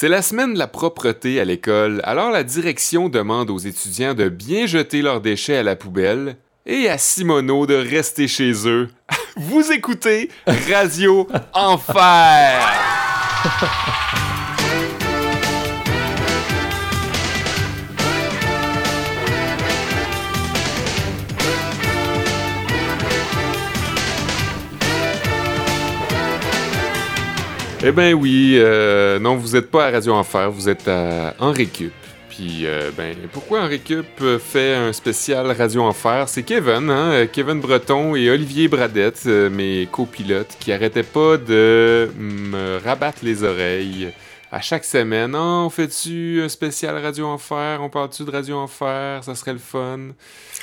C'est la semaine de la propreté à l'école, alors la direction demande aux étudiants de bien jeter leurs déchets à la poubelle et à Simono de rester chez eux. Vous écoutez Radio Enfer! Eh ben oui, euh, non, vous n'êtes pas à Radio Enfer, vous êtes à En Récup. Puis, euh, ben, pourquoi En Récup fait un spécial Radio Enfer? C'est Kevin, hein, Kevin Breton et Olivier Bradette, euh, mes copilotes, qui arrêtaient pas de me rabattre les oreilles à chaque semaine. Oh, on fait-tu un spécial Radio Enfer? On parle-tu de Radio Enfer? Ça serait le fun.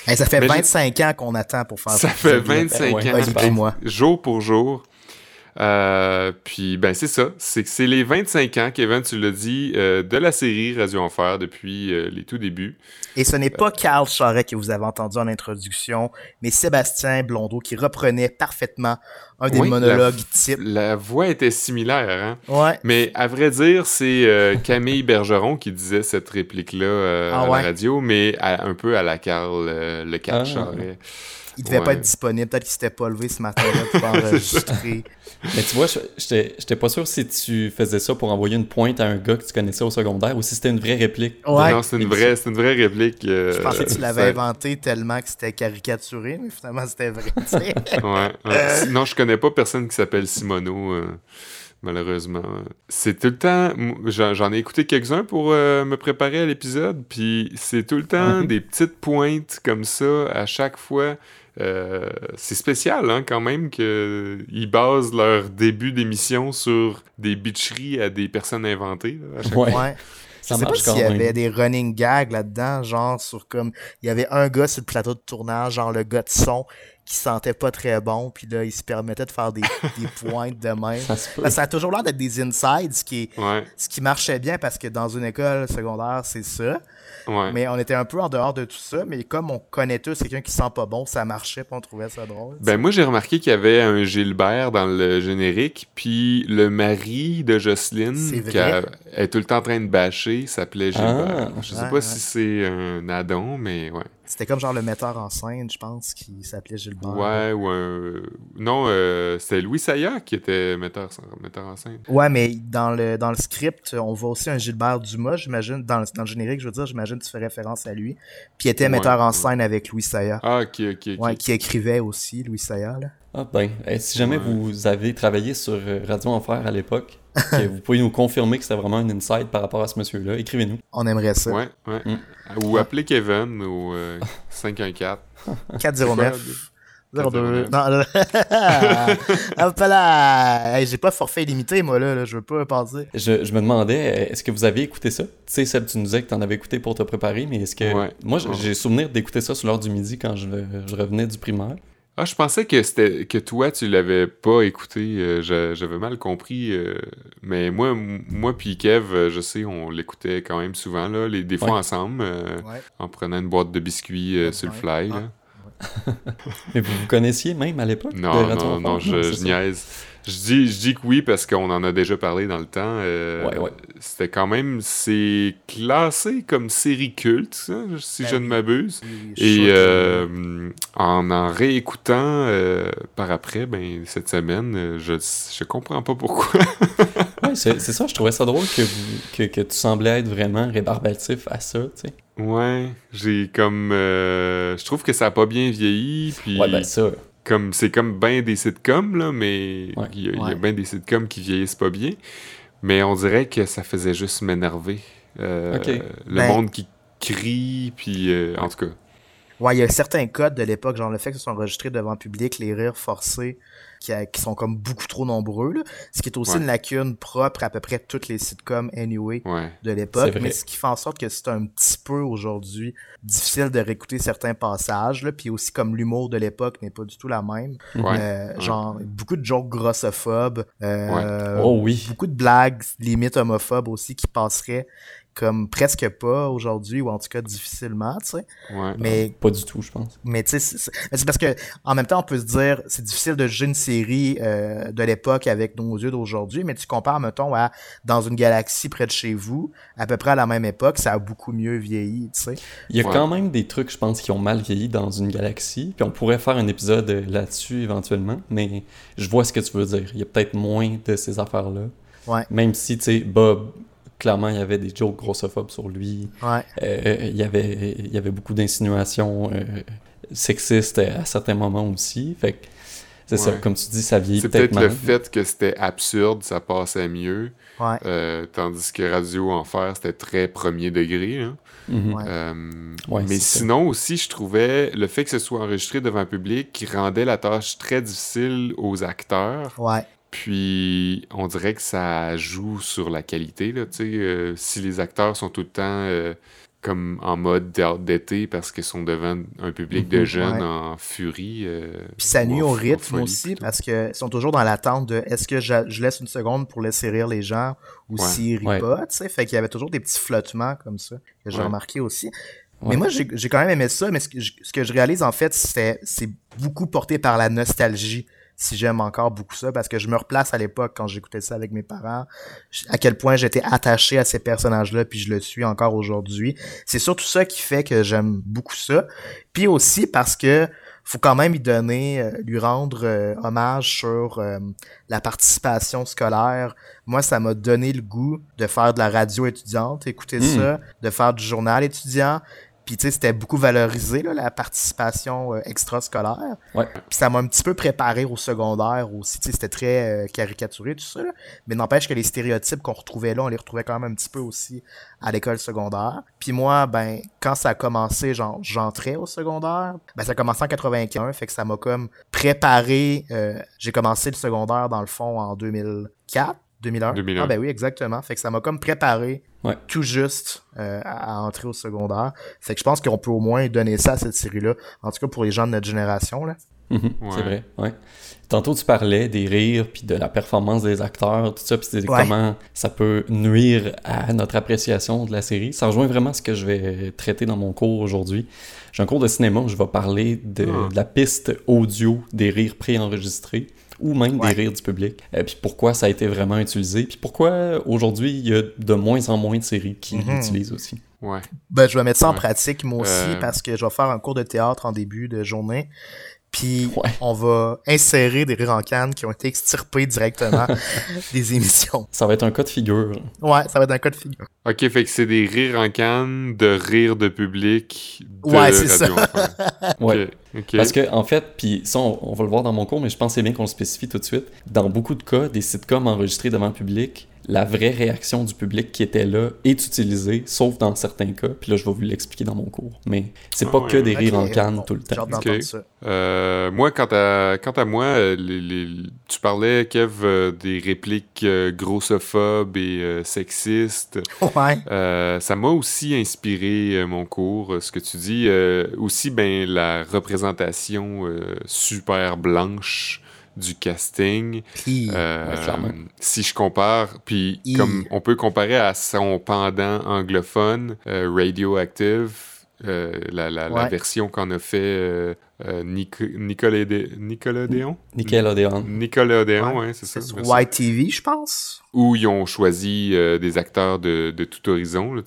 ça fait 25 ans qu'on attend pour faire ça. Ça fait 25 ans, moi. jour pour jour. Euh, puis ben c'est ça, c'est que c'est les 25 ans, Kevin, tu l'as dit, euh, de la série Radio Enfer depuis euh, les tout débuts. Et ce n'est pas Carl Charret que vous avez entendu en introduction, mais Sébastien Blondeau qui reprenait parfaitement un des monologues type. La voix était similaire, hein? Ouais. Mais à vrai dire, c'est Camille Bergeron qui disait cette réplique-là ah à la radio, mais un peu à la Carl, le Carl ah. Charret. Il devait pas être disponible. Peut-être qu'il s'était pas levé ce matin-là pour enregistrer. Mais tu vois, j'étais pas sûr si tu faisais ça pour envoyer une pointe à un gars que tu connaissais au secondaire ou si c'était une vraie réplique. Non, c'est une vraie, une vraie réplique. Euh, je pensais que tu l'avais inventé tellement que c'était caricaturé, mais finalement c'était vrai. ouais, ouais. Non, je connais pas personne qui s'appelle Simono. Euh, malheureusement. C'est tout le temps. J'en ai écouté quelques-uns pour euh, me préparer à l'épisode, puis c'est tout le temps des petites pointes comme ça à chaque fois. Euh, c'est spécial hein, quand même qu'ils basent leur début d'émission sur des bitcheries à des personnes inventées. à chaque ouais. Fois. Je sais pas s'il y avait des running gags là-dedans, genre sur comme il y avait un gars sur le plateau de tournage, genre le gars de son qui sentait pas très bon, puis là, il se permettait de faire des, des pointes de même. Ça, ça a toujours l'air d'être des insides, ce qui, ce qui marchait bien parce que dans une école secondaire, c'est ça. Mais on était un peu en dehors de tout ça, mais comme on connaît tous quelqu'un qui sent pas bon, ça marchait, puis on trouvait ça drôle. Ben moi, j'ai remarqué qu'il y avait un Gilbert dans le générique, puis le mari de Jocelyne, qui est tout le temps en train de bâcher, s'appelait Gilbert. Ah. Je sais pas si c'est un addon, mais ouais. C'était comme genre le metteur en scène, je pense, qui s'appelait Gilbert. Ouais, ou un... Non, euh, c'était Louis Saya qui était metteur, metteur en scène. Ouais, mais dans le, dans le script, on voit aussi un Gilbert Dumas, j'imagine. Dans, dans, le générique, je veux dire, j'imagine que tu fais référence à lui. Puis il était metteur en scène avec Louis Saya. Ah, ok, ok. Ouais, qui écrivait aussi, Louis Saya, là. Ah ben, si jamais vous avez travaillé sur euh, Radio Enfer à l'époque, vous pouvez nous confirmer que c'était vraiment un insight par rapport à ce monsieur-là, écrivez-nous. On aimerait ça. Ouais, ouais. Mm. Ou appelez Kevin au 514 409 02. Non, Hop là! j'ai pas forfait illimité, moi, là. Je veux pas passer. Je, je me demandais, est-ce que vous avez écouté ça? Tu sais, Seb, tu nous disais que t'en avais écouté pour te préparer, mais est-ce que. Moi, j'ai souvenir d'écouter ça sur l'heure du midi quand je, je revenais du primaire. Ah, je pensais que c'était que toi tu l'avais pas écouté. Euh, j'avais mal compris. Euh, mais moi, moi puis Kev, euh, je sais, on l'écoutait quand même souvent là, les, des fois ensemble, en prenant une boîte de biscuits sur le fly. Ah, mais vous vous connaissiez même à l'époque? Non, non, non, je, je niaise. Je dis, je dis que oui parce qu'on en a déjà parlé dans le temps. Euh, C'était quand même, c'est classé comme série culte, si ben je ne m'abuse. Et euh, en en réécoutant euh, par après, ben cette semaine, je je comprends pas pourquoi. ouais, c'est ça. Je trouvais ça drôle que, que, que tu semblais être vraiment rébarbatif à ça, tu sais. Ouais, j'ai comme, je trouve que ça a pas bien vieilli, puis. Ouais, ben ça comme c'est comme bien des sitcoms là, mais il y a, bien des sitcoms qui vieillissent pas bien. Mais on dirait que ça faisait juste m'énerver. Euh, le ben monde qui crie, puis euh, en tout cas. Ouais, il y a certains codes de l'époque, genre le fait que ce soit enregistré devant le public, les rires forcés, qui, sont comme beaucoup trop nombreux, là. ce qui est aussi une lacune propre à peu près toutes les sitcoms anyway de l'époque, mais ce qui fait en sorte que c'est un petit peu aujourd'hui difficile de réécouter certains passages, là, puis aussi comme l'humour de l'époque n'est pas du tout la même. Euh, genre beaucoup de jokes grossophobes, euh, oh, oui. beaucoup de blagues limite homophobes aussi qui passeraient comme presque pas aujourd'hui ou en tout cas difficilement, tu sais. Ouais, mais pas du tout, je pense. Mais tu sais, c'est parce que en même temps, on peut se dire c'est difficile de juger une série euh, de l'époque avec nos yeux d'aujourd'hui, mais tu compares, mettons, à Dans une galaxie près de chez vous, à peu près à la même époque, ça a beaucoup mieux vieilli, tu sais. Il y a quand même des trucs, je pense, qui ont mal vieilli dans une galaxie, puis on pourrait faire un épisode là-dessus éventuellement, mais je vois ce que tu veux dire. Il y a peut-être moins de ces affaires-là. Ouais. Même si, tu sais, Bob, clairement, il y avait des jokes grossophobes sur lui. Ouais. Euh, il, y avait, il y avait beaucoup d'insinuations euh, sexistes à certains moments aussi. Fait que c'est ça, comme tu dis, ça vieillit peut-être peut le fait que c'était absurde, ça passait mieux. Ouais. Euh, tandis que Radio Enfer, c'était très premier degré. Hein. Mm-hmm. mais sinon aussi, je trouvais le fait que ce soit enregistré devant un public qui rendait la tâche très difficile aux acteurs. Ouais. Puis, on dirait que ça joue sur la qualité. Là, euh, si les acteurs sont tout le temps euh, comme en mode d'été parce qu'ils sont devant un public de mhm, jeunes en furie. Euh, Puis ça nuit au rythme aussi parce qu'ils sont toujours dans l'attente de est-ce que je, laisse une seconde pour laisser rire les gens ou s'ils rient pas. Fait qu'il y avait toujours des petits flottements comme ça que j'ai remarqué aussi. Mais moi, j'ai quand même aimé ça, mais ce que, ce que je réalise en fait, c'est beaucoup porté par la nostalgie si j'aime encore beaucoup ça parce que je me replace à l'époque quand j'écoutais ça avec mes parents, à quel point j'étais attaché à ces personnages-là puis je le suis encore aujourd'hui. C'est surtout ça qui fait que j'aime beaucoup ça. Puis aussi parce que faut quand même lui donner, euh, lui rendre euh, hommage sur euh, la participation scolaire. Moi, ça m'a donné le goût de faire de la radio étudiante, écouter hmm. ça, de faire du journal étudiant. Puis tu sais, c'était beaucoup valorisé là, la participation euh, extrascolaire. Ouais. Puis ça m'a un petit peu préparé au secondaire aussi. Tu sais, c'était très euh, caricaturé tout ça. Mais n'empêche que les stéréotypes qu'on retrouvait là, on les retrouvait quand même un petit peu aussi à l'école secondaire. Puis moi, ben quand ça a commencé, genre j'entrais au secondaire, ben ça a commencé en 95, fait que ça m'a comme préparé. Euh, j'ai commencé le secondaire dans le fond en 2004. 2001. 2001. Ah ben oui, exactement. Fait que ça m'a comme préparé tout juste euh, à, entrer au secondaire. Fait que je pense qu'on peut au moins donner ça à cette série-là. En tout cas pour les gens de notre génération. là. Mhm, c'est vrai, ouais. Tantôt, tu parlais des rires, puis de la performance des acteurs, tout ça, puis comment ça peut nuire à notre appréciation de la série. Ça rejoint vraiment ce que je vais traiter dans mon cours aujourd'hui. J'ai un cours de cinéma où je vais parler de, ah. de la piste audio des rires préenregistrés ou même des rires du public. et euh, puis pourquoi ça a été vraiment utilisé, puis pourquoi aujourd'hui il y a de moins en moins de séries qui mhm. l'utilisent aussi. Ouais. Ben, je vais mettre ça en pratique moi aussi euh. parce que je vais faire un cours de théâtre en début de journée. Puis on va insérer des rires en canne qui ont été extirpés directement des émissions. Ça va être un cas de figure. Ouais, ça va être un cas de figure. Ok, fait que c'est des rires en canne de rires de public. De ouais, c'est ça. ouais. Parce que, en fait, puis ça, on, va le voir dans mon cours, mais je pense que c'est bien qu'on le spécifie tout de suite. Dans beaucoup de cas, des sitcoms enregistrés devant le public, la vraie réaction du public qui était là est utilisée, sauf dans certains cas. Puis là, je vais vous l'expliquer dans mon cours. Mais c'est pas ah que des rires en canne tout le temps. Euh, moi, quant à, quant à moi, euh, tu parlais, Kev, euh, des répliques grossophobes et sexistes. Ouais. ça m'a aussi inspiré mon cours, ce que tu dis. aussi, ben, la représentation super blanche du casting. Euh, si je compare, puis comme on peut comparer à son pendant anglophone, euh, Radioactive, euh, la, la, version qu'on a fait euh, Nic Nickelodeon. Nickelodeon. Nickelodeon, ouais, c'est ça. YTV, je pense. Où ils ont choisi des acteurs de, de tout horizon, là,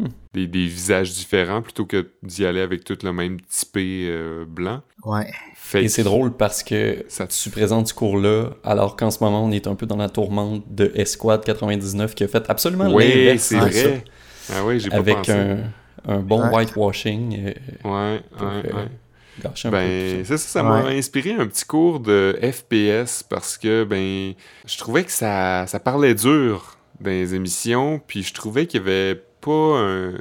hmm. des, des, visages différents plutôt que d'y aller avec tout le même typé blanc. Ouais. Et c'est drôle parce que ça tu présentes ce cours-là, alors qu'en ce moment, on est un peu dans la tourmente de Esquad 99 qui a fait absolument oui, c'est vrai. Ah oui, j'ai pas Avec un, un, bon whitewashing. Euh, ouais, ouais, ouais. Ben, ça, ça m'a inspiré un petit cours de FPS parce que, ben, je trouvais que ça, ça parlait dur dans les émissions, puis je trouvais qu'il y avait pas un.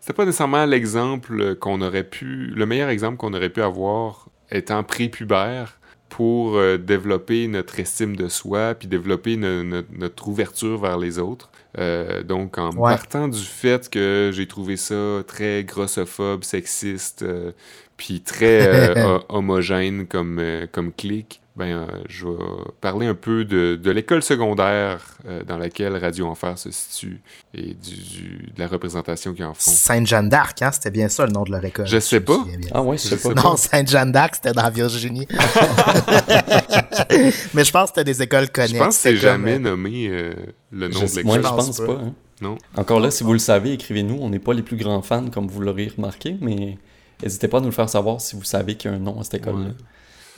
C'était pas nécessairement l'exemple qu'on aurait pu. Le meilleur exemple qu'on aurait pu avoir étant prépubère pour euh, développer notre estime de soi, puis développer notre ouverture vers les autres. Euh, donc, en partant du fait que j'ai trouvé ça très grossophobe, sexiste, euh, puis très homogène comme, comme clique ben, euh, je vais parler un peu de, de l'école secondaire euh, dans laquelle Radio Enfer se situe et du, de la représentation qu'ils en font. Sainte-Jeanne d'Arc, hein? c'était bien ça le nom de leur école. Je sais pas. Ah ouais, je sais pas. Non, Sainte-Jeanne d'Arc, c'était dans Virginie. Mais je pense que c'était des écoles connexes. Je pense que c'est jamais euh, nommé le nom de l'école. Moi, je pense pas. Hein. Non. Encore là, si vous le savez, écrivez-nous. On n'est pas les plus grands fans, comme vous l'aurez remarqué, mais n'hésitez pas à nous le faire savoir si vous savez qu'il y a un nom à cette école-là.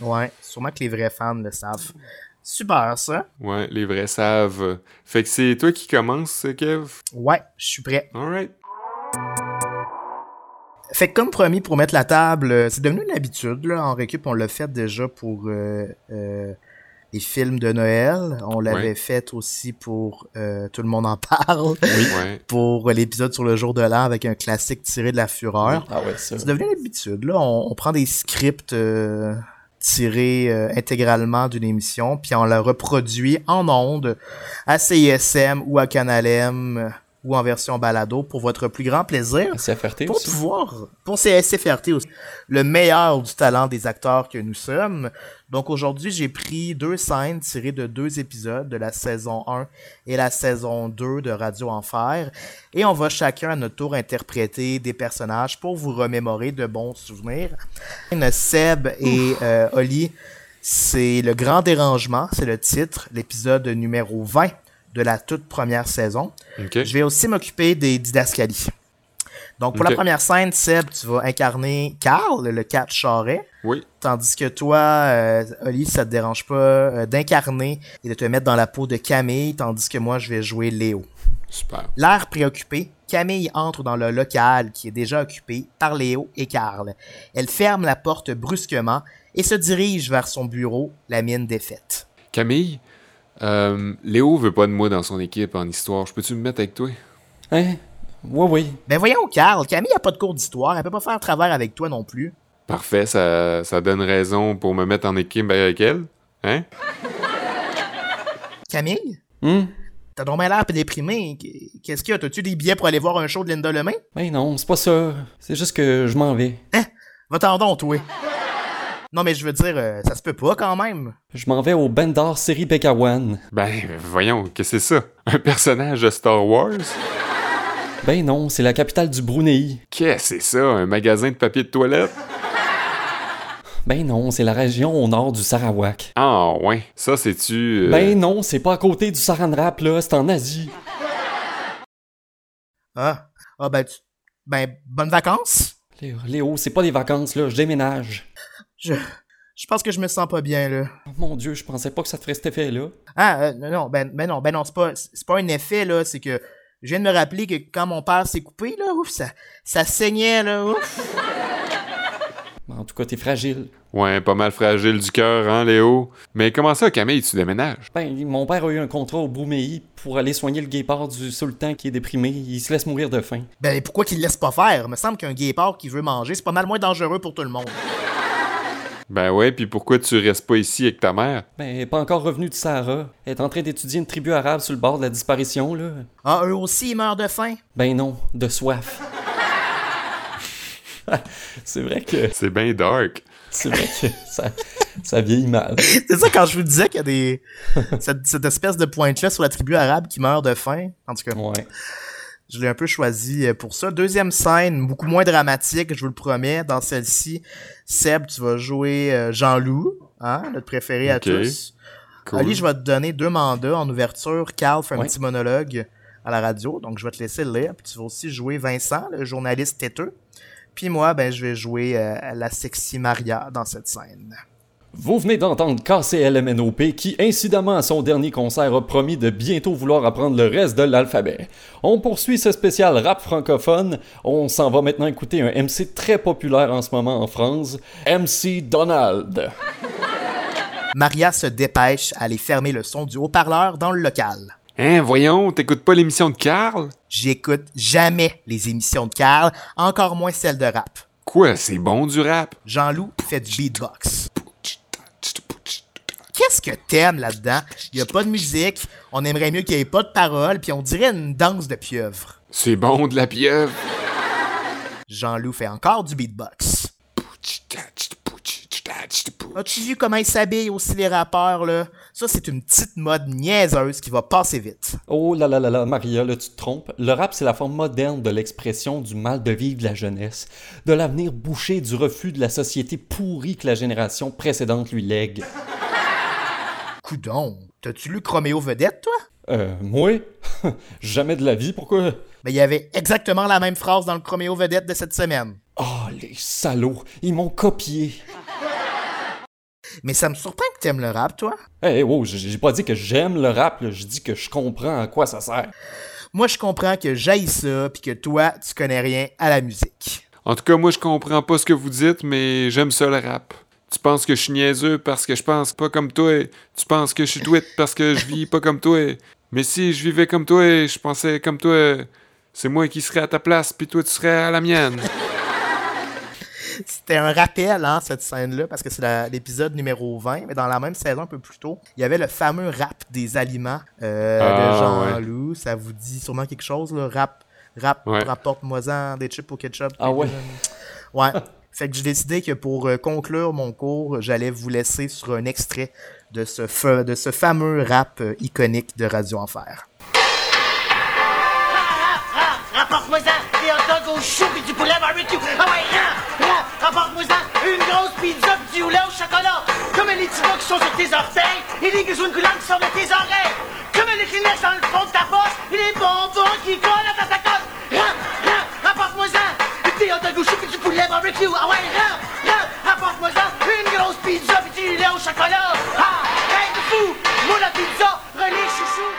Ouais, sûrement que les vrais fans le savent. Super, ça. Ouais, les vrais savent. Fait que c'est toi qui commences, Kev? Ouais, je suis prêt. Alright. Fait que comme promis, pour mettre la table, euh, c'est devenu une habitude, là. En récup, on l'a fait déjà pour euh, euh, les films de Noël. On l'avait fait aussi pour Tout le monde en parle. Oui, pour l'épisode sur le jour de l'an avec un classique tiré de la fureur. Ah ouais, ça. C'est devenu une habitude, là. On, on prend des scripts tiré euh, intégralement d'une émission, puis on la reproduit en ondes à CISM ou à Canal M ou en version balado pour votre plus grand plaisir. CFRT pour aussi. pouvoir pour CSFRT aussi. Le meilleur du talent des acteurs que nous sommes. Donc aujourd'hui, j'ai pris deux scènes tirées de deux épisodes de la saison 1 et la saison 2 de Radio Enfer et on va chacun à notre tour interpréter des personnages pour vous remémorer de bons souvenirs. Seb et euh, Oli, c'est le grand dérangement, c'est le titre, l'épisode numéro 20 de la toute première saison. Je vais aussi m'occuper des didascalies. Donc, pour la première scène, Seb, tu vas incarner Carl, le cat charret. Oui. Tandis que toi, euh, Oli, ça te dérange pas euh, d'incarner et de te mettre dans la peau de Camille, tandis que moi, je vais jouer Léo. Super. L'air préoccupé, Camille entre dans le local qui est déjà occupé par Léo et Carl. Elle ferme la porte brusquement et se dirige vers son bureau, la mine défaite. Camille, euh, Léo veut pas de moi dans son équipe en histoire. Je peux-tu me mettre avec toi? Hein? Oui, oui. Ben voyons, Carl, Camille a pas de cours d'histoire. Elle peut pas faire travers avec toi non plus. Parfait, ça, ça donne raison pour me mettre en équipe avec elle. Hein? Camille? Hum? T'as donc l'air déprimé. Qu'est-ce qu'il y a? T'as-tu des billets pour aller voir un show de Linda Lemay? Ben non, c'est pas ça. C'est juste que je m'en vais. Hein? Va-t'en donc, toi. Non, mais je veux dire, euh, ça se peut pas quand même. Je m'en vais au Bendar série Bekawan. Ben, voyons, qu'est-ce que c'est ça? Un personnage de Star Wars? Ben non, c'est la capitale du Brunei. Qu'est-ce que c'est ça? Un magasin de papier de toilette? Ben non, c'est la région au nord du Sarawak. Ah ouais, ça c'est-tu... Euh, ben non, c'est pas à côté du Saran Wrap, là, c'est en Asie. Ah, ah ben, tu... ben bonnes vacances? Léo, c'est pas des vacances, là, je déménage. Je. Je pense que je me sens pas bien, là. Oh, mon Dieu, je pensais pas que ça te ferait cet effet-là. Ah, euh, non, ben, ben non, ben non, c'est pas, c'est pas un effet, là, c'est que je viens de me rappeler que quand mon père s'est coupé, là, ouf, ça, ça saignait, là, ouf. En tout cas, t'es fragile. Ouais, pas mal fragile du cœur, hein, Léo? Mais comment ça, Camille, tu déménages? Ben, mon père a eu un contrat au Broumei pour aller soigner le guépard du sultan qui est déprimé. Il se laisse mourir de faim. Ben, pourquoi qu'il le laisse pas faire? Il me semble qu'un guépard qui veut manger, c'est pas mal moins dangereux pour tout le monde. Ben ouais, puis pourquoi tu restes pas ici avec ta mère? Ben, elle est pas encore revenue de Sahara. Elle est en train d'étudier une tribu arabe sur le bord de la disparition, là. Ah, eux aussi, ils meurent de faim? Ben non, de soif. c'est vrai que... C'est bien dark. C'est vrai que ça, ça vieillit mal. c'est ça, quand je vous disais qu'il y a des... cette, cette espèce de pointe-là sur la tribu arabe qui meurt de faim, en tout cas... Ouais. Je l'ai un peu choisi euh, pour ça. Deuxième scène, beaucoup moins dramatique, je vous le promets. Dans celle-ci, Seb, tu vas jouer euh, Jean-Loup, hein, notre préféré à tous. Ali, je vais te donner deux mandats en ouverture. Carl fait un petit monologue à la radio, donc je vais te laisser le lire. Puis tu vas aussi jouer Vincent, le journaliste têteux. Puis moi, ben, je vais jouer euh, la sexy Maria dans cette scène. Vous venez d'entendre KCLMNOP qui, incidemment à son dernier concert, a promis de bientôt vouloir apprendre le reste de l'alphabet. On poursuit ce spécial rap francophone. On s'en va maintenant écouter un MC très populaire en ce moment en France, MC Donald. Maria se dépêche à aller fermer le son du haut-parleur dans le local. Hein, voyons, t'écoutes pas l'émission de Carl? J'écoute jamais les émissions de Carl, encore moins celles de rap. Quoi, c'est bon du rap? Jean-Loup fait du beatbox. Qu'est-ce que t'aimes là-dedans? Il y a pas de musique, on aimerait mieux qu'il y ait pas de paroles, puis on dirait une danse de pieuvre. C'est bon de la pieuvre. Jean-Loup fait encore du beatbox. As-tu vu comment ils s'habillent aussi les rappeurs, là? Ça, c'est une petite mode niaiseuse qui va passer vite. Oh là là là là, Maria, là, tu te trompes. Le rap, c'est la forme moderne de l'expression du mal de vivre de la jeunesse, de l'avenir bouché, du refus de la société pourrie que la génération précédente lui lègue. Coudon, t'as-tu lu Chroméo Vedette, toi? Euh, moi? Jamais de la vie, pourquoi? Mais il y avait exactement la même phrase dans le Chroméo Vedette de cette semaine. Oh, les salauds, ils m'ont copié. Mais ça me surprend que t'aimes le rap, toi. Eh, hey, wow, j'ai pas dit que j'aime le rap, je dis que je comprends à quoi ça sert. Moi, je comprends que j'aille ça, puis que toi, tu connais rien à la musique. En tout cas, moi, je comprends pas ce que vous dites, mais j'aime ça le rap. Tu penses que je suis niaiseux parce que je pense pas comme toi. Tu penses que je suis tweet parce que je vis pas comme toi. Mais si je vivais comme toi et je pensais comme toi, c'est moi qui serais à ta place, puis toi, tu serais à la mienne. C'était un rappel, hein, cette scène-là, parce que c'est l'épisode numéro 20, mais dans la même saison, un peu plus tôt, il y avait le fameux rap des aliments euh, de ah, Jean-Loup. Ça vous dit sûrement quelque chose, le rap, rap, rapporte-moi-en des chips au ketchup. Ah ouais? Ouais. Fait que j'ai décidé que pour euh, conclure mon cours, j'allais vous laisser sur un extrait de ce, de ce fameux rap euh, iconique de Radio Enfer. Rapporte-moi ça, des hot dogs au chou pis du poulet barbecue. Ah ouais, rapporte-moi ça, une grosse pizza du lait au chocolat. Comme les petits qui sont sur tes orteils et les grisounes coulantes qui sortent de tes oreilles. Comme les Kleenex dans le fond de ta poche et les bonbons qui collent à ta poulet barbecue. Ah ouais, rapporte-moi ça, une grosse pizza pis du lait au chocolat. Ah, hey, fou, moi la pizza, René Chouchou.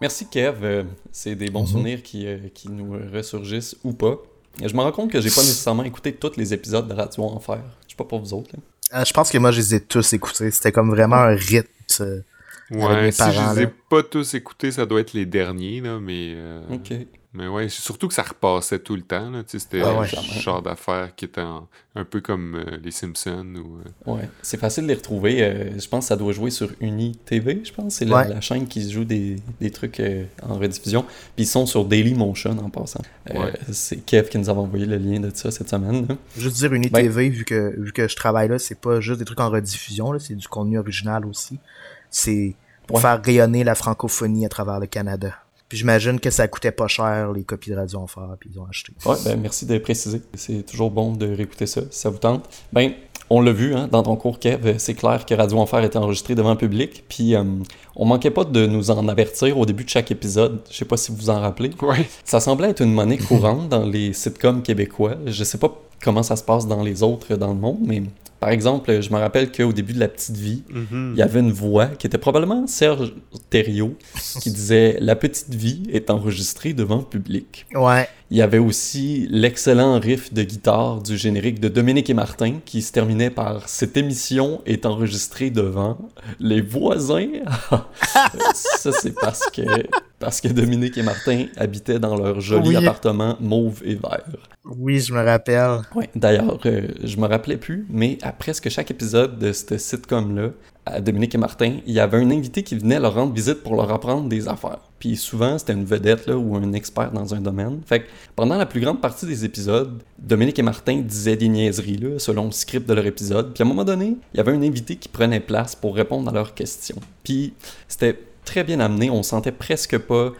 Merci Kev, euh, c'est des bons mhm. souvenirs qui, euh, qui, nous ressurgissent ou pas. Je me rends compte que j'ai pas nécessairement écouté tous les épisodes de Radio Enfer. Je sais pas pour vous autres. Euh, je pense que moi je les ai tous écoutés. C'était comme vraiment un rythme. Ouais, si je les ai pas tous écoutés, ça doit être les derniers, là, mais. Ok. Mais ouais, surtout que ça repassait tout le temps. C'était ah un genre d'affaires qui était un peu comme euh, les Simpsons. Ou, euh. Ouais, c'est facile de les retrouver. Euh, je pense que ça doit jouer sur Uni TV, je pense. C'est la, chaîne qui joue des, des trucs en rediffusion. Puis ils sont sur Daily Motion en passant. c'est Kev qui nous a envoyé le lien de ça cette semaine. Juste dire Uni ben TV, vu que, vu que je travaille là, c'est pas juste des trucs en rediffusion, c'est du contenu original aussi. C'est pour faire rayonner la francophonie à travers le Canada. Puis j'imagine que ça coûtait pas cher, les copies de Radio Enfer, puis ils ont acheté. Ouais, ben merci de préciser. C'est toujours bon de réécouter ça, si ça vous tente. Ben, on l'a vu hein, dans ton cours, Kev, c'est clair que Radio Enfer était enregistré devant le public, puis euh, on manquait pas de nous en avertir au début de chaque épisode. Je sais pas si vous vous en rappelez. Ouais. Ça semblait être une monnaie courante dans les sitcoms québécois. Je sais pas comment ça se passe dans les autres dans le monde, mais par exemple, je me rappelle qu'au début de La Petite Vie, mhm. il y avait une voix qui était probablement Serge Thériault qui disait La Petite Vie est enregistrée devant le public. Ouais. Il y avait aussi l'excellent riff de guitare du générique de Dominique et Martin qui se terminait par Cette émission est enregistrée devant les voisins. Ça, c'est parce que, parce que Dominique et Martin habitaient dans leur joli appartement mauve et vert. Oui, je me rappelle. Ouais, d'ailleurs, euh, je me rappelais plus, mais à presque chaque épisode de ce sitcom-là, à Dominique et Martin, il y avait un invité qui venait leur rendre visite pour leur apprendre des affaires. Puis souvent, c'était une vedette là, ou un expert dans un domaine. Fait que pendant la plus grande partie des épisodes, Dominique et Martin disaient des niaiseries là, selon le script de leur épisode. Puis à un moment donné, il y avait un invité qui prenait place pour répondre à leurs questions. Puis c'était très bien amené. On sentait presque pas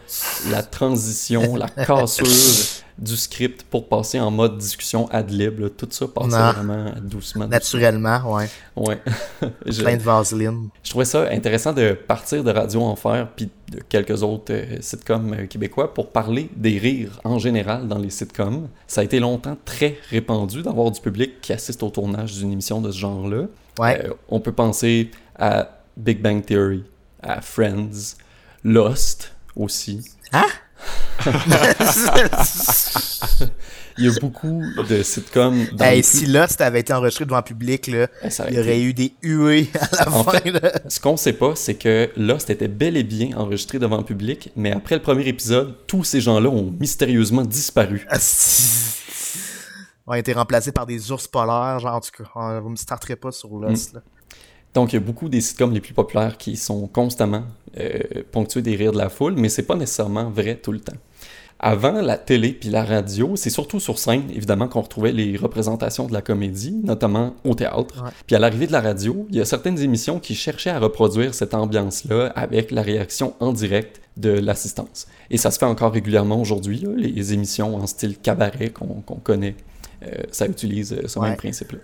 la transition, la cassure du script pour passer en mode discussion ad lib. Tout ça passait vraiment doucement. Naturellement, ouais. Ouais. Plein de vaseline. Je trouvais ça intéressant de partir de Radio Enfer puis de quelques autres euh, sitcoms euh, québécois pour parler des rires en général dans les sitcoms. Ça a été longtemps très répandu d'avoir du public qui assiste au tournage d'une émission de ce genre-là. Ouais. Euh, on peut penser à Big Bang Theory, à Friends, Lost aussi. Hein? il y a beaucoup de sitcoms. Dans hey, Si Lost avait été enregistré devant le public, là, eh, il y aurait eu des huées à la fin. ce qu'on sait pas, c'est que Lost était bel et bien enregistré devant le public, mais après le premier épisode, tous ces gens-là ont mystérieusement disparu. Ont été remplacés par des ours polaires, genre en tout cas, vous me starterez pas sur Lost. Mm. Donc, il y a beaucoup des sitcoms les plus populaires qui sont constamment euh, ponctués des rires de la foule, mais c'est pas nécessairement vrai tout le temps. Avant la télé puis la radio, c'est surtout sur scène, évidemment, qu'on retrouvait les représentations de la comédie, notamment au théâtre. Puis à l'arrivée de la radio, il y a certaines émissions qui cherchaient à reproduire cette ambiance-là avec la réaction en direct de l'assistance. Et ça se fait encore régulièrement aujourd'hui, les émissions en style cabaret qu'on connaît. Euh, ça utilise euh, ce même principe-là.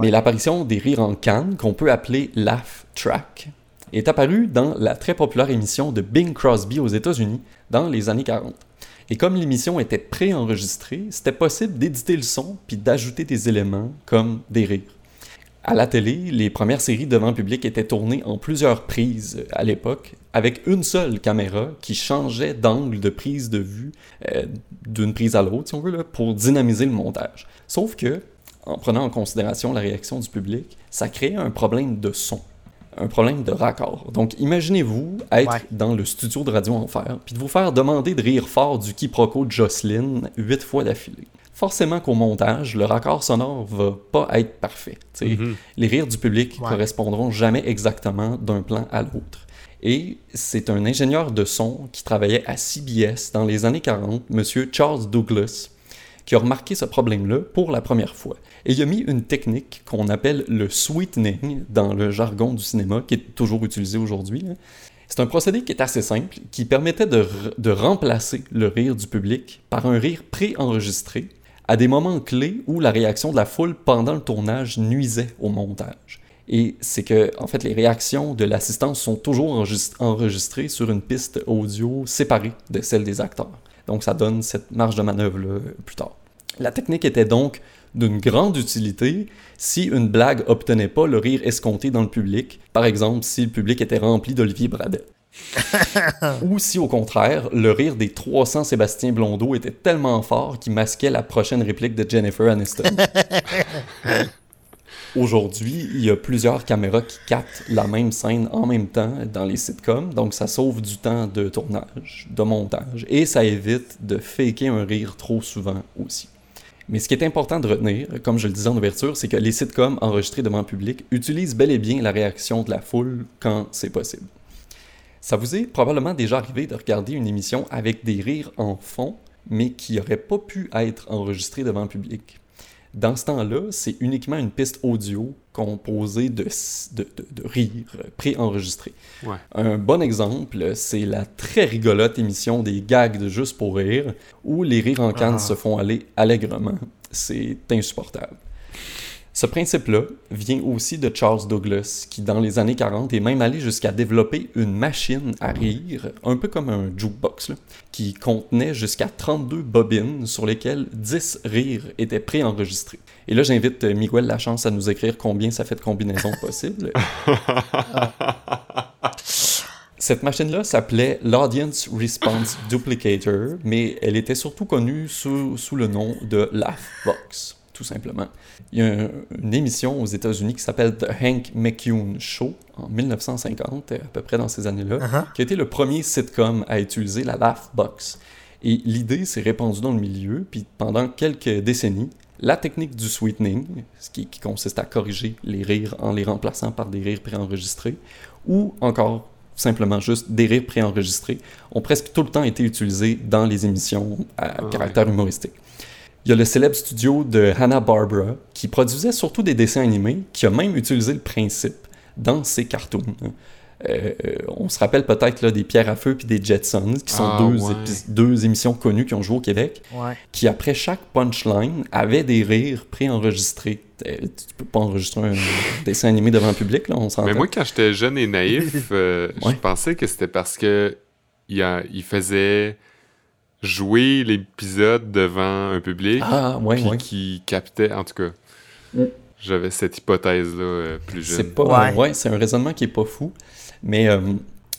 Mais l'apparition des rires en canne, qu'on peut appeler laugh track, est apparue dans la très populaire émission de Bing Crosby aux États-Unis dans les années 40. Et comme l'émission était préenregistrée, c'était possible d'éditer le son puis d'ajouter des éléments comme des rires. À la télé, les premières séries devant public étaient tournées en plusieurs prises à l'époque, avec une seule caméra qui changeait d'angle de prise de vue euh, d'une prise à l'autre, si on veut, pour dynamiser le montage. Sauf que, en prenant en considération la réaction du public, ça créait un problème de son un problème de raccord. Donc, imaginez-vous être dans le studio de Radio Enfer, puis de vous faire demander de rire fort du quiproquo de Jocelyn huit fois d'affilée. Forcément qu'au montage, le raccord sonore va pas être parfait. Mm-hmm. Les rires du public correspondront jamais exactement d'un plan à l'autre. Et c'est un ingénieur de son qui travaillait à CBS dans les années 40, M. Charles Douglas, qui a remarqué ce problème-là pour la première fois. Et il a mis une technique qu'on appelle le sweetening dans le jargon du cinéma, qui est toujours utilisé aujourd'hui. C'est un procédé qui est assez simple, qui permettait de, de remplacer le rire du public par un rire pré-enregistré à des moments clés où la réaction de la foule pendant le tournage nuisait au montage. Et c'est que, en fait, les réactions de l'assistance sont toujours enregistrées sur une piste audio séparée de celle des acteurs. Donc ça donne cette marge de manœuvre plus tard. La technique était donc d'une grande utilité si une blague obtenait pas le rire escompté dans le public, par exemple si le public était rempli d'Olivier Bradet. Ou si au contraire, le rire des 300 Sébastien Blondeau était tellement fort qu'il masquait la prochaine réplique de Jennifer Aniston. Aujourd'hui, il y a plusieurs caméras qui captent la même scène en même temps dans les sitcoms, donc ça sauve du temps de tournage, de montage, et ça évite de faker un rire trop souvent aussi. Mais ce qui est important de retenir, comme je le disais en ouverture, c'est que les sitcoms enregistrés devant le public utilisent bel et bien la réaction de la foule quand c'est possible. Ça vous est probablement déjà arrivé de regarder une émission avec des rires en fond, mais qui n'auraient pas pu être enregistrés devant le public. Dans ce temps-là, c'est uniquement une piste audio composée de, de, de, rires préenregistrés. Un bon exemple, c'est la très rigolote émission des gags de Juste pour rire, où les rires en canne ah. se font aller allègrement. C'est insupportable. Ce principe-là vient aussi de Charles Douglas, qui dans les années 40 est même allé jusqu'à développer une machine à rire, un peu comme un jukebox, qui contenait jusqu'à 32 bobines sur lesquelles 10 rires étaient préenregistrés. Et là, j'invite Miguel Lachance à nous écrire combien ça fait de combinaisons possibles. Cette machine-là s'appelait l'Audience Response Duplicator, mais elle était surtout connue sous, sous le nom de Laughbox tout simplement. Il y a une émission aux États-Unis qui s'appelle The Hank McCune Show en 1950, à peu près dans ces années-là, uh-huh. qui a été le premier sitcom à utiliser la laugh box. Et l'idée s'est répandue dans le milieu, puis pendant quelques décennies, la technique du sweetening, ce qui, qui, consiste à corriger les rires en les remplaçant par des rires préenregistrés, ou encore simplement juste des rires préenregistrés, ont presque tout le temps été utilisés dans les émissions à caractère humoristique. Il y a le célèbre studio de Hanna-Barbera qui produisait surtout des dessins animés, qui a même utilisé le principe dans ses cartoons. Euh, on se rappelle peut-être des Pierres à feu puis des Jetsons, qui sont ah, deux, émissions connues qui ont joué au Québec, qui après chaque punchline avaient des rires préenregistrés. Euh, tu peux pas enregistrer un dessin animé devant le public, là, on Mais moi, quand j'étais jeune et naïf, euh, je pensais que c'était parce que il, il faisait jouer l'épisode devant un public ah, ouais, qui captait, en tout cas. Mm. J'avais cette hypothèse-là euh, plus jeune. C'est pas, ouais, c'est un raisonnement qui est pas fou. Mais euh,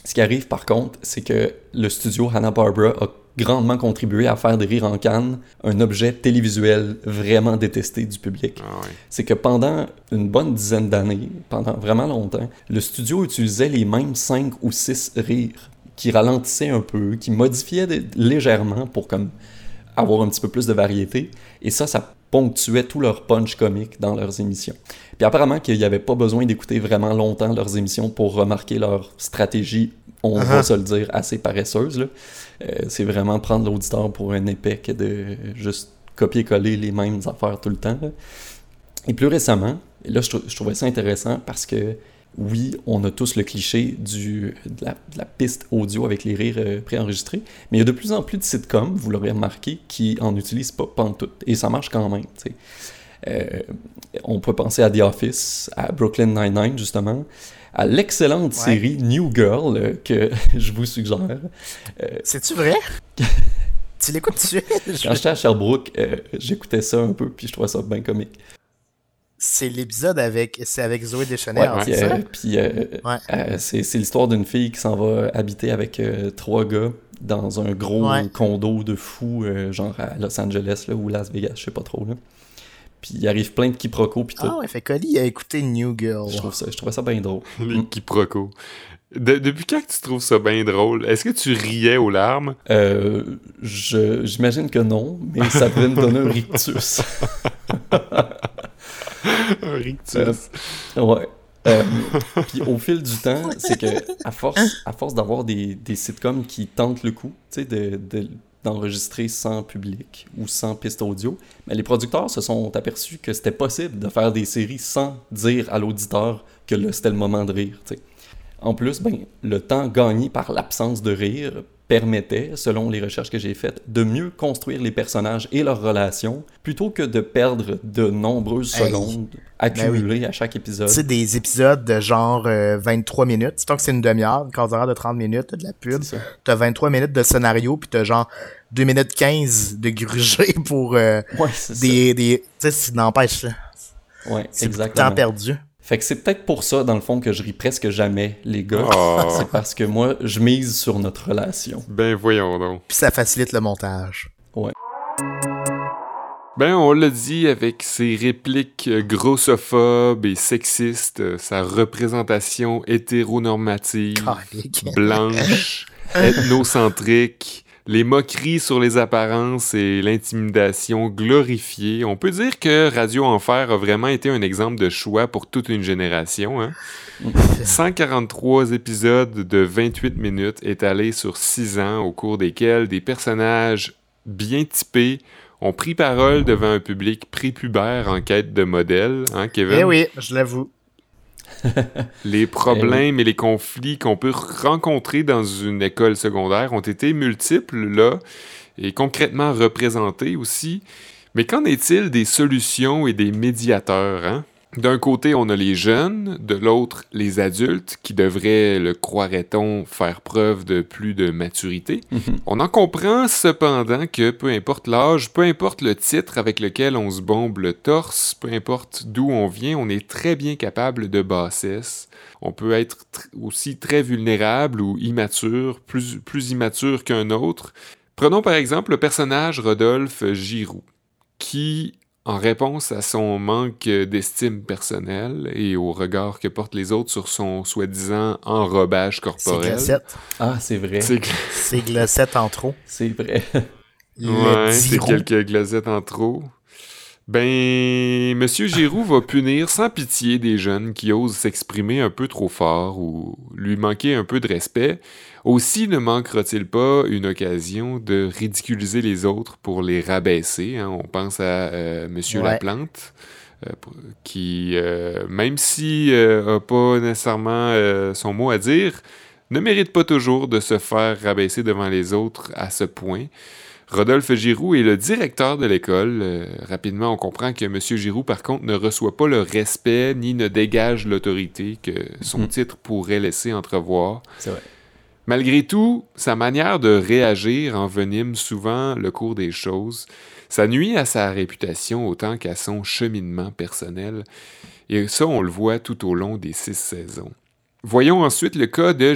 ce qui arrive par contre, c'est que le studio Hanna-Barbera a grandement contribué à faire des rires en canne un objet télévisuel vraiment détesté du public. Ah, c'est que pendant une bonne dizaine d'années, pendant vraiment longtemps, le studio utilisait les mêmes 5 ou 6 rires qui ralentissait un peu, qui modifiait légèrement pour comme avoir un petit peu plus de variété. Et ça, ça ponctuaient tout leur punch comique dans leurs émissions. Puis apparemment qu'il n'y avait pas besoin d'écouter vraiment longtemps leurs émissions pour remarquer leur stratégie, on va uh-huh. se le dire, assez paresseuse. Euh, c'est vraiment prendre l'auditeur pour un épais que de juste copier-coller les mêmes affaires tout le temps. Et plus récemment, et là je, trouvais ça intéressant parce que oui, on a tous le cliché du, de, la, piste audio avec les rires euh, préenregistrés, mais il y a de plus en plus de sitcoms, vous l'aurez remarqué, qui en utilisent pas pantoute. Et ça marche quand même. Euh, on peut penser à The Office, à Brooklyn Nine-Nine, justement, à l'excellente série New Girl euh, que je vous suggère. C'est-tu vrai? tu l'écoutes-tu? Quand j'étais à Sherbrooke, j'écoutais ça un peu, puis je trouvais ça bien comique. C'est l'épisode avec c'est avec Zoé Deschanel, c'est ça? Puis c'est l'histoire d'une fille qui s'en va habiter avec trois gars dans un gros condo de fou, genre à Los Angeles là, ou Las Vegas, je sais pas trop. Là. Puis il arrive plein de quiproquos. Puis tout. Ah ouais, fait Cody a écouté New Girl. Je trouve ça, je trouvais ça bien drôle. Les mm. quiproquos. depuis quand tu trouves ça bien drôle? Est-ce que tu riais aux larmes? Euh, J'imagine que non, mais ça devait me donner un rictus. un rictus. Euh, ouais. Euh, puis au fil du temps, c'est que à force, à force d'avoir des, des sitcoms qui tentent le coup, tu sais, de, de d'enregistrer sans public ou sans piste audio, mais les producteurs se sont aperçus que c'était possible de faire des séries sans dire à l'auditeur que là c'était le moment de rire. En plus, ben, le temps gagné par l'absence de rire permettait, selon les recherches que j'ai faites, de mieux construire les personnages et leurs relations, plutôt que de perdre de nombreuses secondes ben accumulées à chaque épisode. Tu des épisodes de genre 23 euh, minutes, tant que c'est une demi-heure, une quart d'heure de 30 minutes de la pub, t'as 23 minutes de scénario, puis t'as genre 2 minutes 15 de gruger pour euh, des, des... Tu sais, n'empêche. Ouais, exactement. temps perdu. Fait que c'est peut-être pour ça, dans le fond, que je ris presque jamais, les gars. Ah. C'est parce que moi, je mise sur notre relation. Ben voyons donc. Puis ça facilite le montage. Ouais. Ben, on l'a dit avec ses répliques grossophobes et sexistes, sa représentation hétéronormative, blanche, ethnocentrique, les moqueries sur les apparences et l'intimidation glorifiée. On peut dire que Radio Enfer a vraiment été un exemple de choix pour toute une génération. Hein? 143 épisodes de 28 minutes étalés sur 6 ans au cours desquels des personnages bien typés ont pris parole devant un public prépubère en quête de modèles, hein, Kevin? Eh oui, je l'avoue. les problèmes et les conflits qu'on peut rencontrer dans une école secondaire ont été multiples, là, et concrètement représentés aussi. Mais qu'en est-il des solutions et des médiateurs, hein? D'un côté, on a les jeunes, de l'autre, les adultes, qui devraient, le croirait-on, faire preuve de plus de maturité. Mhm. On en comprend cependant que peu importe l'âge, peu importe le titre avec lequel on se bombe le torse, peu importe d'où on vient, on est très bien capable de bassesse. On peut être aussi très vulnérable ou immature, plus, plus immature qu'un autre. Prenons par exemple le personnage Rodolphe Giroux, qui en réponse à son manque d'estime personnelle et au regard que portent les autres sur son soi-disant enrobage corporel. C'est Ah, c'est vrai. C'est glacette en trop. C'est vrai. ouais, c'est quelques glacettes en trop. Ben, Monsieur Giroux va punir sans pitié des jeunes qui osent s'exprimer un peu trop fort ou lui manquer un peu de respect. Aussi ne manquera-t-il pas une occasion de ridiculiser les autres pour les rabaisser. Hein? On pense à euh, Monsieur Laplante. Euh, qui, euh, même si n'a pas nécessairement son mot à dire, ne mérite pas toujours de se faire rabaisser devant les autres à ce point. Rodolphe Giroux est le directeur de l'école. Euh, rapidement, on comprend que M. Giroux, par contre, ne reçoit pas le respect ni ne dégage l'autorité que son mhm. titre pourrait laisser entrevoir. C'est vrai. Malgré tout, sa manière de réagir envenime souvent le cours des choses. Ça nuit à sa réputation autant qu'à son cheminement personnel. Et ça, on le voit tout au long des six saisons. Voyons ensuite le cas de,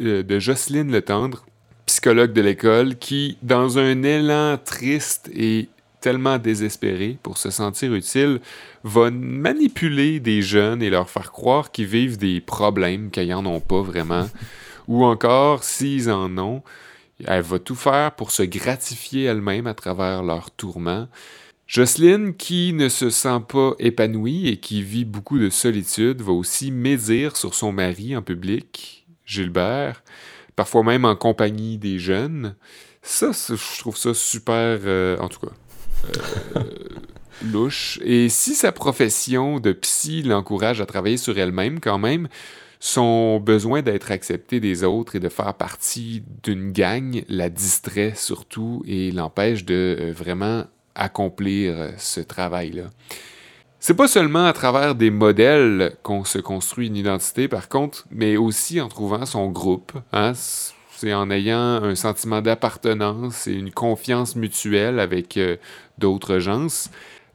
euh, Jocelyne Letendre, psychologue de l'école, qui, dans un élan triste et tellement désespéré pour se sentir utile, va manipuler des jeunes et leur faire croire qu'ils vivent des problèmes qu'ils n'en ont pas vraiment. Ou encore, s'ils en ont, elle va tout faire pour se gratifier elle-même à travers leurs tourments. Jocelyne, qui ne se sent pas épanouie et qui vit beaucoup de solitude, va aussi médire sur son mari en public, Gilbert, parfois même en compagnie des jeunes. Ça, je trouve ça super, euh, en tout cas, euh, louche. Et si sa profession de psy l'encourage à travailler sur elle-même quand même, son besoin d'être accepté des autres et de faire partie d'une gang la distrait surtout et l'empêche de euh, vraiment accomplir euh, ce travail-là. C'est pas seulement à travers des modèles qu'on se construit une identité, par contre, mais aussi en trouvant son groupe. Hein? C'est en ayant un sentiment d'appartenance et une confiance mutuelle avec euh, d'autres gens.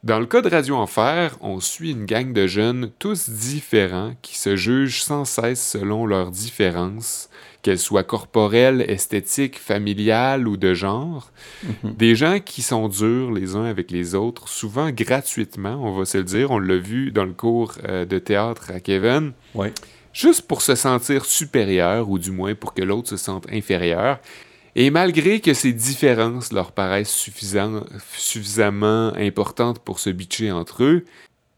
Dans le cas de Radio Enfer, on suit une gang de jeunes tous différents qui se jugent sans cesse selon leurs différences, qu'elles soient corporelles, esthétiques, familiales ou de genre. Mhm. Des gens qui sont durs les uns avec les autres, souvent gratuitement, on va se le dire. On l'a vu dans le cours euh, de théâtre à Kevin. Juste pour se sentir supérieur, ou du moins pour que l'autre se sente inférieur. Et malgré que ces différences leur paraissent suffisamment importantes pour se bitcher entre eux,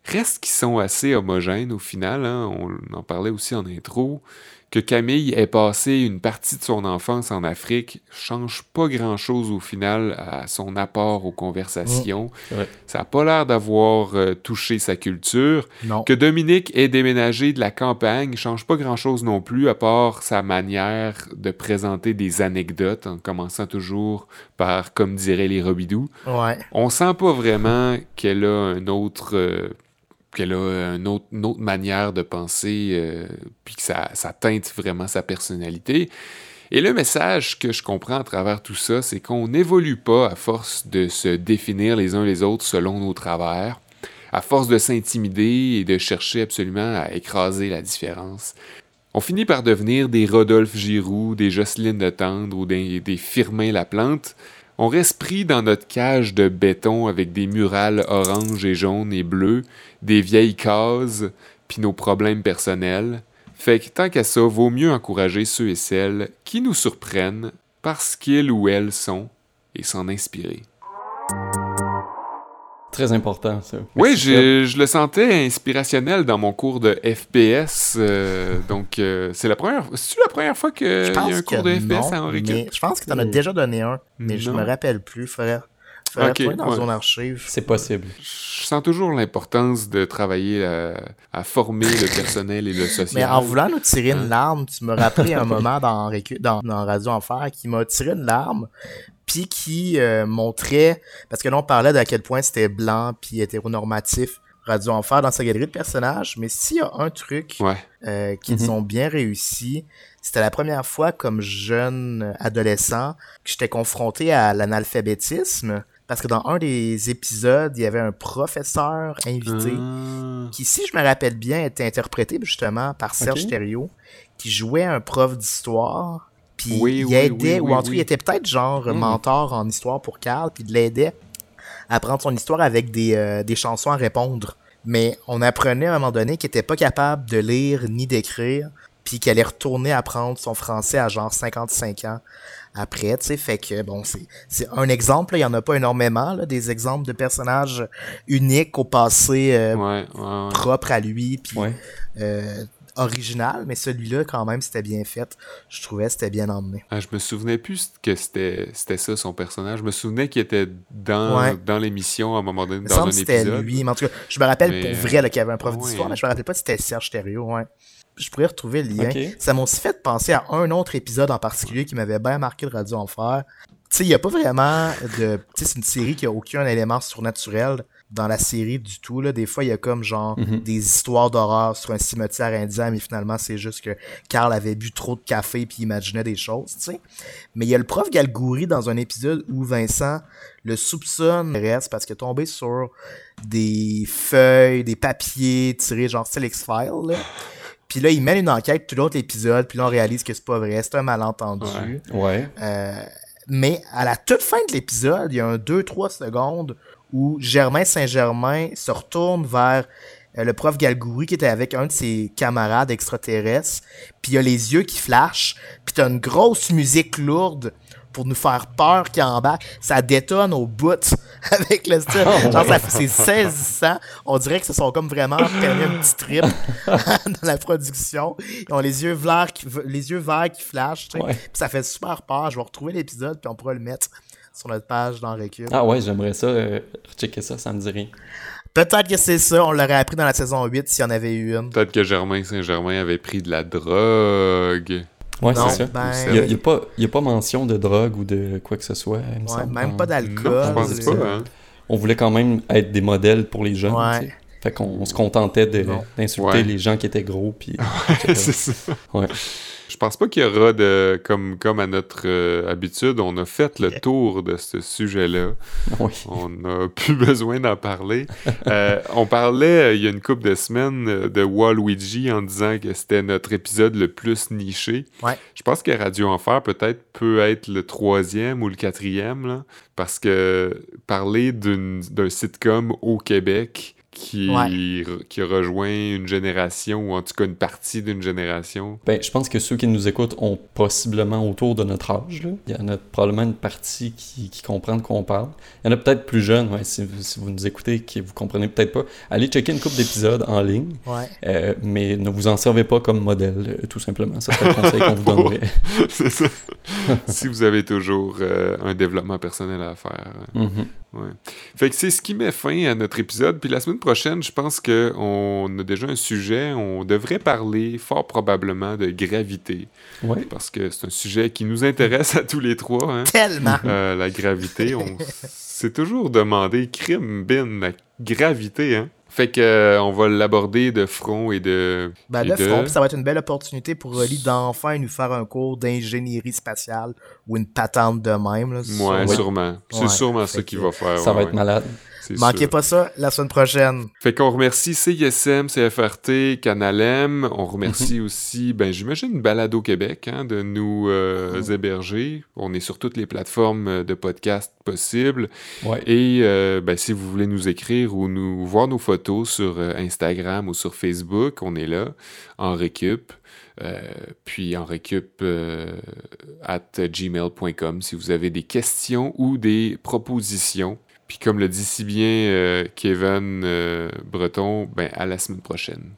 reste qu'ils sont assez homogènes au final. Hein. on en parlait aussi en intro que Camille ait passé une partie de son enfance en Afrique change pas grand-chose au final à son apport aux conversations. Oh, Ça n'a pas l'air d'avoir euh, touché sa culture. Que Dominique ait déménagé de la campagne change pas grand-chose non plus à part sa manière de présenter des anecdotes en commençant toujours par comme diraient les Robidou. Ouais. On sent pas vraiment qu'elle a un autre... Euh, qu'elle a une autre, manière de penser, euh, puis que ça, teinte vraiment sa personnalité. Et le message que je comprends à travers tout ça, c'est qu'on n'évolue pas à force de se définir les uns les autres selon nos travers, à force de s'intimider et de chercher absolument à écraser la différence. On finit par devenir des Rodolphe Giroux, des Jocelyne de Tendre ou des Firmin Laplante, on reste pris dans notre cage de béton avec des murales orange et jaune et bleues, des vieilles cases, puis nos problèmes personnels. Fait que tant qu'à ça, vaut mieux encourager ceux et celles qui nous surprennent parce qu'ils ou elles sont et s'en inspirer. Très important, ça. Oui, je, le sentais inspirationnel dans mon cours de FPS. Euh, donc, euh, c'est la première cest la première fois qu'il y a un cours de FPS à Henri Je pense que tu en as déjà donné un, mais je me rappelle plus. Faudrait, faudrait dans son archive. C'est possible. Je sens toujours l'importance de travailler à, former le personnel et le social. Mais en voulant nous tirer une hein? larme, tu me rappelais un moment dans, dans, dans Radio Enfer qui m'a tiré une larme puis qui euh, montrait, parce que là on parlait d'à quel point c'était blanc puis hétéronormatif, Radio Enfer dans sa galerie de personnages, mais s'il y a un truc euh, qu'ils mhm. ont bien réussi, c'était la première fois comme jeune adolescent que j'étais confronté à l'analphabétisme. Parce que dans un des épisodes, il y avait un professeur invité ah. qui, si je me rappelle bien, était interprété justement par Serge Thériault, qui jouait un prof d'histoire puis il aidait, ou en tout cas, il était peut-être genre hmm. mentor en histoire pour Carl, puis il l'aidait à prendre son histoire avec des, euh, des chansons à répondre. Mais on apprenait à un moment donné qu'il était pas capable de lire ni d'écrire, puis qu'il allait retourner apprendre son français à genre 55 ans après, tu sais, fait que bon, c'est un exemple, il y en a pas énormément là, des exemples de personnages uniques au passé euh, propre à lui, puis euh, original, mais celui-là, quand même, c'était bien fait. Je trouvais c'était bien emmené. Ah, je me souvenais plus que c'était ça, son personnage. Je me souvenais qu'il était dans, dans l'émission à un moment donné, dans un épisode. lui, mais en tout cas, je me rappelle pour vrai qu'il y avait un prof d'histoire, mais je me rappelle pas si c'était Serge Thériault, ouais. Je pourrais retrouver le lien. Ça m'a aussi fait penser à un autre épisode en particulier qui m'avait bien marqué de Radio Enfer. Tu sais, il n'y a pas vraiment de... Tu sais, c'est une série qui a aucun élément surnaturel dans la série du tout. Là. Des fois, il y a comme genre mhm. des histoires d'horreur sur un cimetière indien, mais finalement, c'est juste que Carl avait bu trop de café puis imaginait des choses, tu sais. Mais il y a le prof Galgouri dans un épisode où Vincent le soupçonne reste parce qu'il est tombé sur des feuilles, des papiers tirés genre Select File, Puis là, il mène une enquête tout l'autre épisode, puis là, on réalise que c'est pas vrai, c'est un malentendu. Ouais. Euh, mais à la toute fin de l'épisode, il y a un 2-3 secondes où Germain Saint-Germain se retourne vers euh, le prof Galgouri qui était avec un de ses camarades extraterrestres, puis il a les yeux qui flashent, puis t'as une grosse musique lourde pour nous faire peur qui en bas. Ça détonne au bout avec le style. Oh, Genre, c'est saisissant. On dirait que ce sont comme vraiment permis un petit trip dans la production. Ils ont les yeux verts qui, les yeux verts qui flashent. Puis ça fait super peur. Je vais retrouver l'épisode, puis on pourra le mettre sur notre page dans Recul. Ah ouais, j'aimerais ça. Euh, checker ça, ça me dit rien. Peut-être que c'est ça, on l'aurait appris dans la saison 8 s'il y en avait eu une. Peut-être que Germain Saint-Germain avait pris de la drogue. Ouais, c'est ça. Ben, il n'y a, pas, a, pas mention de drogue ou de quoi que ce soit. même pas d'alcool. Je pense pas. Hein. On voulait quand même être des modèles pour les jeunes. Ouais. Fait qu'on se contentait d'insulter les gens qui étaient gros. Puis, c'est ça. Ouais. Je pense pas qu'il y aura de. Comme, comme à notre euh, habitude, on a fait le tour de ce sujet-là. On n'a plus besoin d'en parler. Euh, on parlait euh, il y a une couple de semaines de Waluigi en disant que c'était notre épisode le plus niché. Je pense que Radio Enfer peut-être peut être le troisième ou le quatrième, là, parce que parler d'un sitcom au Québec qui, qui rejoint une génération, ou en tout cas une partie d'une génération? Ben, je pense que ceux qui nous écoutent ont possiblement autour de notre âge. Là. Il y en a probablement une partie qui, qui comprend de quoi on parle. Il y en a peut-être plus jeunes, ouais, si, vous nous écoutez, qui vous comprenez peut-être pas. Allez checker une couple d'épisodes en ligne, euh, mais ne vous en servez pas comme modèle, euh, tout simplement. Ça, c'est le conseil qu'on vous donnerait. c'est ça. si vous avez toujours euh, un développement personnel à faire. Mm-hmm. Ouais. Fait que c'est ce qui met fin à notre épisode. Puis la semaine prochaine, je pense qu'on a déjà un sujet. On devrait parler fort probablement de gravité. Ouais. Parce que c'est un sujet qui nous intéresse à tous les trois. Hein? Tellement! Euh, la gravité. On s'est toujours demandé, crime, bin, la gravité, hein? Fait que euh, on va l'aborder de front et de. Ben, de, front, ça va être une belle opportunité pour Rolly d'enfin nous faire un cours d'ingénierie spatiale ou une patente de même. Là, ouais, sûrement. C'est sûrement ça qu'il va faire. Ça va être malade. Manquez pas ça la semaine prochaine. Fait qu'on remercie CISM, CFRT, Canalem. On remercie mhm. aussi, ben j'imagine, Balado Québec hein, de nous euh, héberger. On est sur toutes les plateformes euh, de podcast possibles. Et euh, ben, si vous voulez nous écrire ou nous voir nos photos sur Instagram ou sur Facebook, on est là en récup. puis en récup at gmail.com si vous avez des questions ou des propositions. Puis comme le dit si bien euh, Kevin euh, Breton, ben à la semaine prochaine.